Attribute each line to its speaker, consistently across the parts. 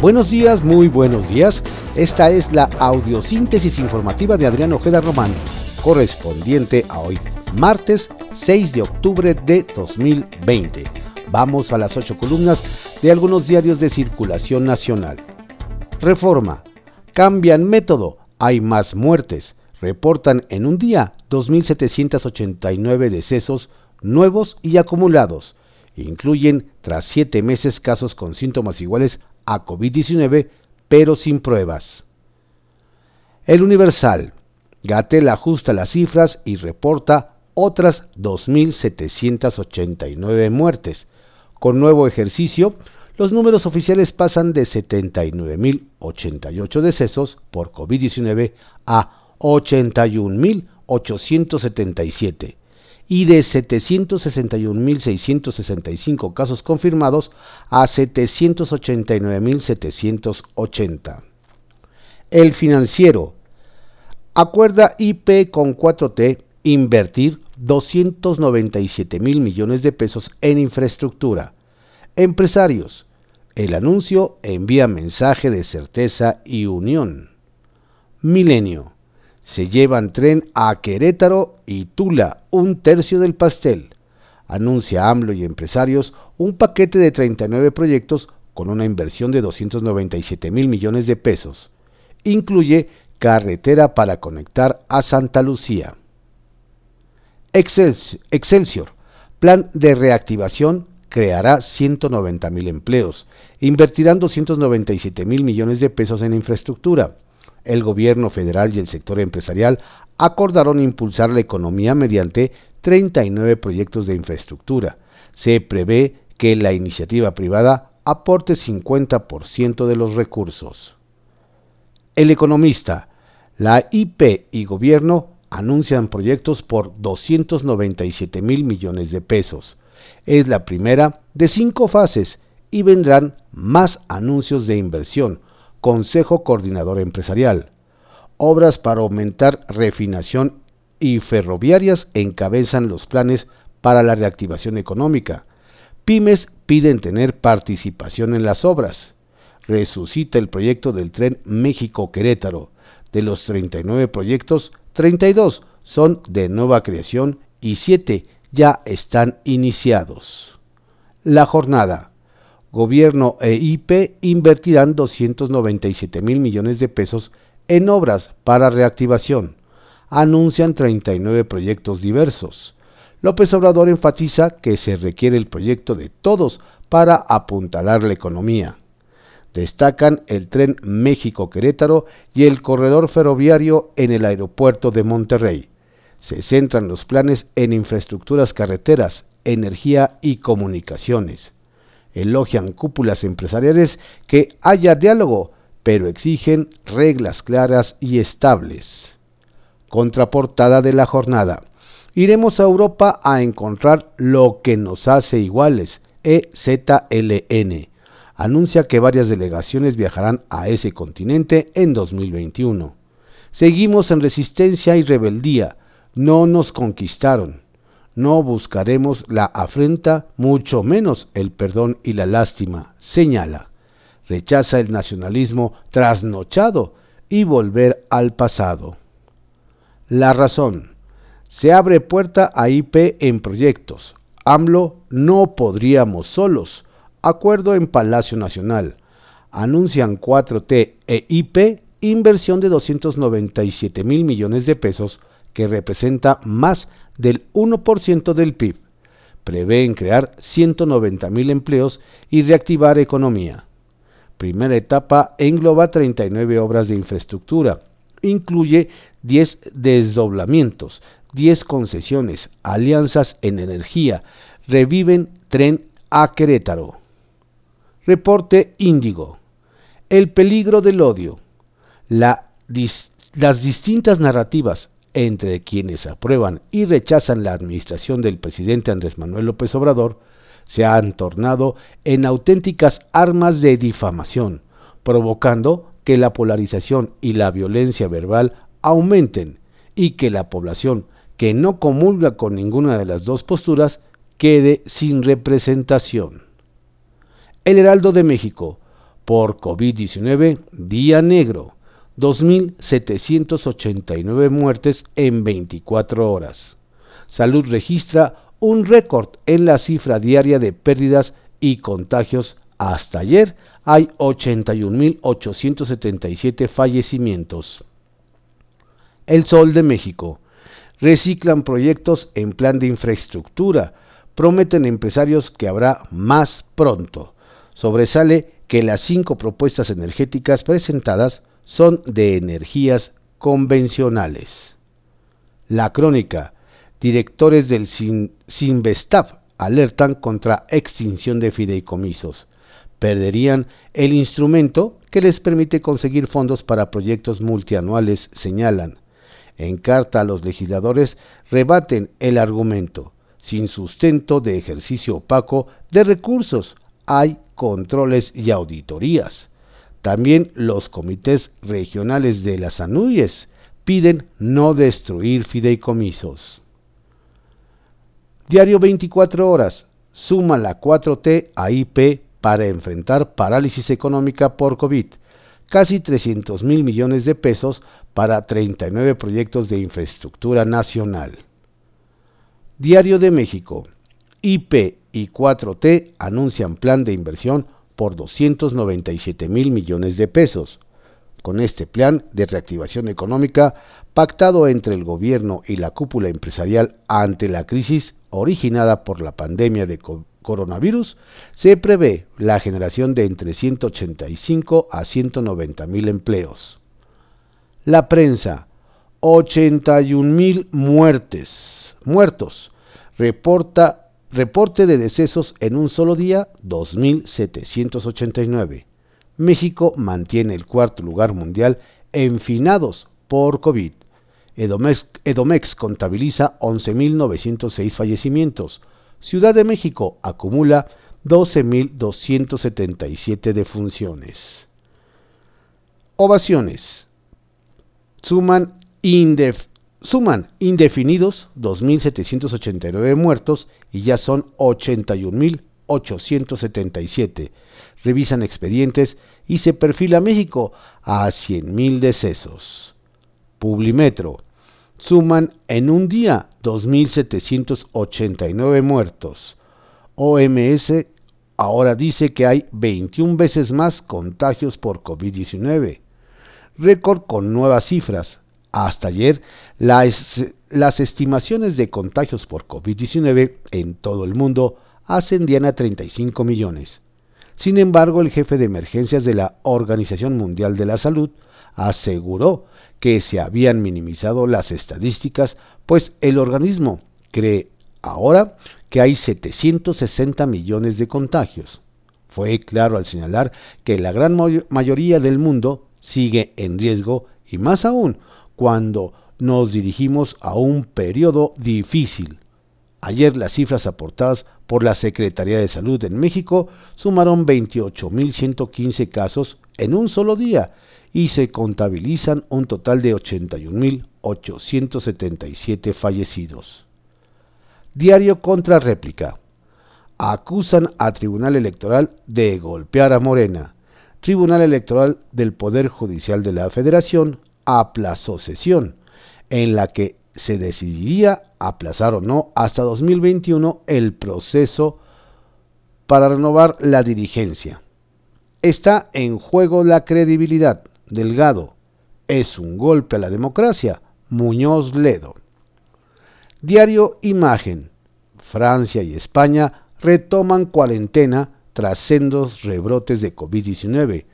Speaker 1: Buenos días, muy buenos días. Esta es la audiosíntesis informativa de Adrián Ojeda Román, correspondiente a hoy, martes 6 de octubre de 2020. Vamos a las ocho columnas de algunos diarios de circulación nacional. Reforma. Cambian método. Hay más muertes. Reportan en un día 2.789 decesos nuevos y acumulados. Incluyen, tras siete meses, casos con síntomas iguales a COVID-19, pero sin pruebas. El Universal. Gatel ajusta las cifras y reporta otras 2.789 muertes. Con nuevo ejercicio, los números oficiales pasan de 79.088 decesos por COVID-19 a 81.877 y de 761.665 casos confirmados a 789.780. El financiero acuerda IP con 4T invertir 297 mil millones de pesos en infraestructura. Empresarios, el anuncio envía mensaje de certeza y unión. Milenio se llevan tren a Querétaro y Tula, un tercio del pastel. Anuncia AMLO y empresarios un paquete de 39 proyectos con una inversión de 297 mil millones de pesos. Incluye carretera para conectar a Santa Lucía. Excelsior, plan de reactivación creará 190 mil empleos. Invertirán 297 mil millones de pesos en infraestructura el gobierno federal y el sector empresarial acordaron impulsar la economía mediante 39 proyectos de infraestructura. Se prevé que la iniciativa privada aporte 50% de los recursos. El economista, la IP y gobierno anuncian proyectos por 297 mil millones de pesos. Es la primera de cinco fases y vendrán más anuncios de inversión, Consejo Coordinador Empresarial. Obras para aumentar refinación y ferroviarias encabezan los planes para la reactivación económica. Pymes piden tener participación en las obras. Resucita el proyecto del tren México-Querétaro. De los 39 proyectos, 32 son de nueva creación y 7 ya están iniciados. La jornada. Gobierno e IP invertirán 297 mil millones de pesos en obras para reactivación. Anuncian 39 proyectos diversos. López Obrador enfatiza que se requiere el proyecto de todos para apuntalar la economía. Destacan el tren México-Querétaro y el corredor ferroviario en el aeropuerto de Monterrey. Se centran los planes en infraestructuras carreteras, energía y comunicaciones elogian cúpulas empresariales que haya diálogo, pero exigen reglas claras y estables. Contraportada de la jornada. Iremos a Europa a encontrar lo que nos hace iguales, EZLN. Anuncia que varias delegaciones viajarán a ese continente en 2021. Seguimos en resistencia y rebeldía. No nos conquistaron no buscaremos la afrenta, mucho menos el perdón y la lástima, señala. Rechaza el nacionalismo trasnochado y volver al pasado. La razón. Se abre puerta a IP en proyectos. AMLO no podríamos solos. Acuerdo en Palacio Nacional. Anuncian 4T e IP inversión de 297 mil millones de pesos que representa más del 1% del PIB. Prevén crear 190.000 empleos y reactivar economía. Primera etapa engloba 39 obras de infraestructura. Incluye 10 desdoblamientos, 10 concesiones, alianzas en energía. Reviven tren a Querétaro. Reporte Índigo. El peligro del odio. las distintas narrativas entre quienes aprueban y rechazan la administración del presidente Andrés Manuel López Obrador se han tornado en auténticas armas de difamación, provocando que la polarización y la violencia verbal aumenten y que la población que no comulga con ninguna de las dos posturas quede sin representación. El Heraldo de México por COVID-19, día negro, 2.789 muertes en 24 horas. Salud registra un récord en la cifra diaria de pérdidas y contagios. Hasta ayer hay 81.877 fallecimientos. El Sol de México. Reciclan proyectos en plan de infraestructura. Prometen empresarios que habrá más pronto. Sobresale que las cinco propuestas energéticas presentadas son de energías convencionales. La crónica. Directores del Sinvestav alertan contra extinción de fideicomisos. Perderían el instrumento que les permite conseguir fondos para proyectos multianuales, señalan. En carta a los legisladores rebaten el argumento. Sin sustento de ejercicio opaco de recursos, hay controles y auditorías. También los comités regionales de las ANUYES piden no destruir fideicomisos. Diario 24 horas. Suma la 4T a IP para enfrentar parálisis económica por COVID. Casi 300 mil millones de pesos para 39 proyectos de infraestructura nacional. Diario de México. IP y 4T anuncian plan de inversión por 297 mil millones de pesos. Con este plan de reactivación económica, pactado entre el gobierno y la cúpula empresarial ante la crisis originada por la pandemia de coronavirus, se prevé la generación de entre 185 a 190 mil empleos. La prensa, 81 mil muertes, muertos, reporta Reporte de decesos en un solo día, 2.789. México mantiene el cuarto lugar mundial en finados por COVID. Edomex, Edomex contabiliza 11.906 fallecimientos. Ciudad de México acumula 12.277 defunciones. Ovaciones. Suman indef Suman indefinidos 2.789 muertos y ya son 81.877. Revisan expedientes y se perfila México a 100.000 decesos. Publimetro. Suman en un día 2.789 muertos. OMS ahora dice que hay 21 veces más contagios por COVID-19. Récord con nuevas cifras. Hasta ayer, las, estimaciones de contagios por COVID-19 en todo el mundo ascendían a 35 millones. Sin embargo, el jefe de emergencias de la Organización Mundial de la Salud aseguró que se habían minimizado las estadísticas, pues el organismo cree ahora que hay 760 millones de contagios. Fue claro al señalar que la gran mayoría del mundo sigue en riesgo y más aún cuando nos dirigimos a un periodo difícil. Ayer las cifras aportadas por la Secretaría de Salud en México sumaron 28.115 casos en un solo día y se contabilizan un total de 81.877 fallecidos. Diario contra réplica. Acusan a Tribunal Electoral de golpear a Morena. Tribunal Electoral del Poder Judicial de la Federación aplazó sesión, en la que se decidiría aplazar o no hasta 2021 el proceso para renovar la dirigencia. Está en juego la credibilidad. Delgado. Es un golpe a la democracia. Muñoz Ledo. Diario Imagen. Francia y España retoman cuarentena tras sendos rebrotes de COVID-19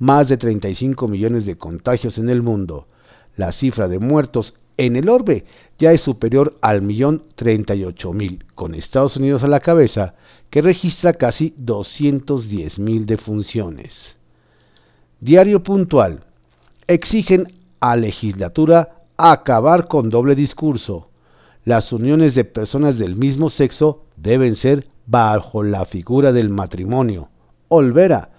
Speaker 1: más de 35 millones de contagios en el mundo. La cifra de muertos en el orbe ya es superior al millón 38 mil, con Estados Unidos a la cabeza, que registra casi 210 mil defunciones. Diario puntual. Exigen a legislatura acabar con doble discurso. Las uniones de personas del mismo sexo deben ser bajo la figura del matrimonio. Olvera,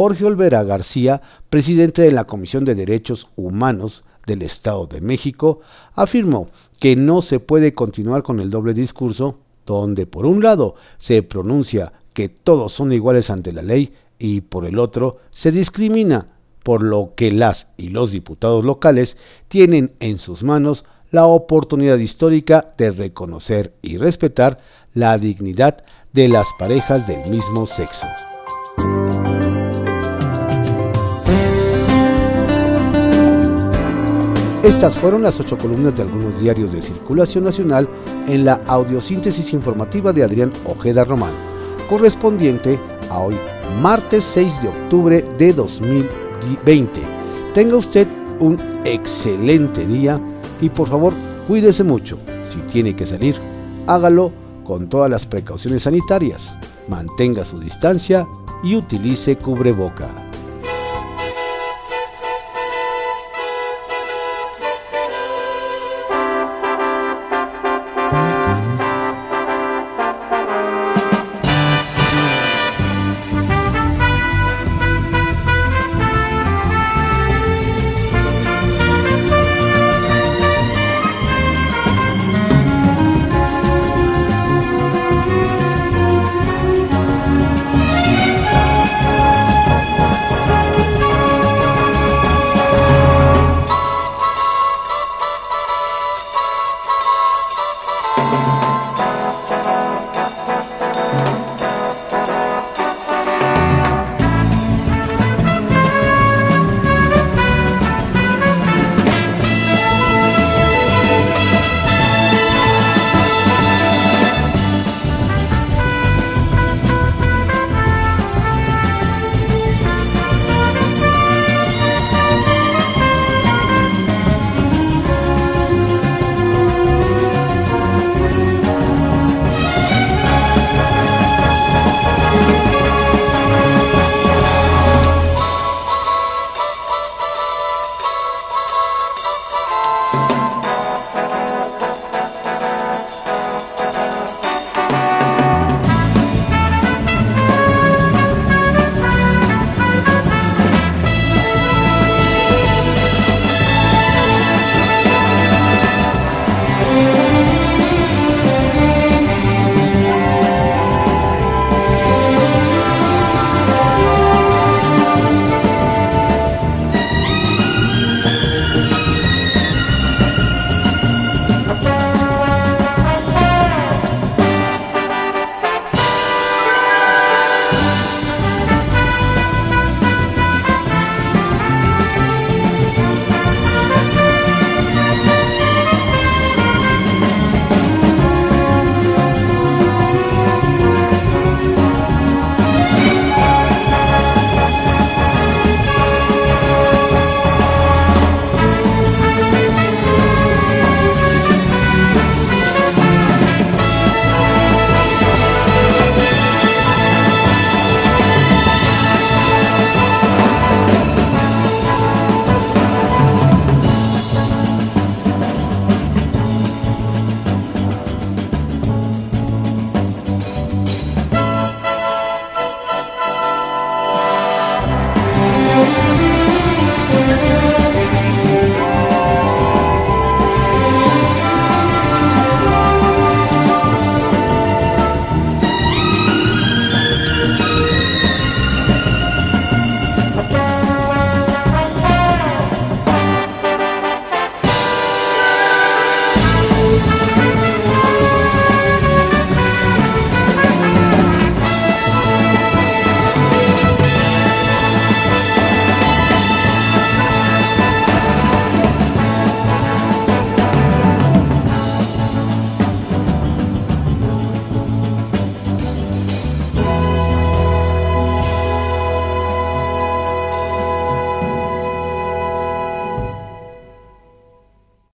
Speaker 1: Jorge Olvera García, presidente de la Comisión de Derechos Humanos del Estado de México, afirmó que no se puede continuar con el doble discurso, donde por un lado se pronuncia que todos son iguales ante la ley y por el otro se discrimina, por lo que las y los diputados locales tienen en sus manos la oportunidad histórica de reconocer y respetar la dignidad de las parejas del mismo sexo. Estas fueron las ocho columnas de algunos diarios de circulación nacional en la audiosíntesis informativa de Adrián Ojeda Román, correspondiente a hoy, martes 6 de octubre de 2020. Tenga usted un excelente día y por favor cuídese mucho. Si tiene que salir, hágalo con todas las precauciones sanitarias. Mantenga su distancia y utilice cubreboca.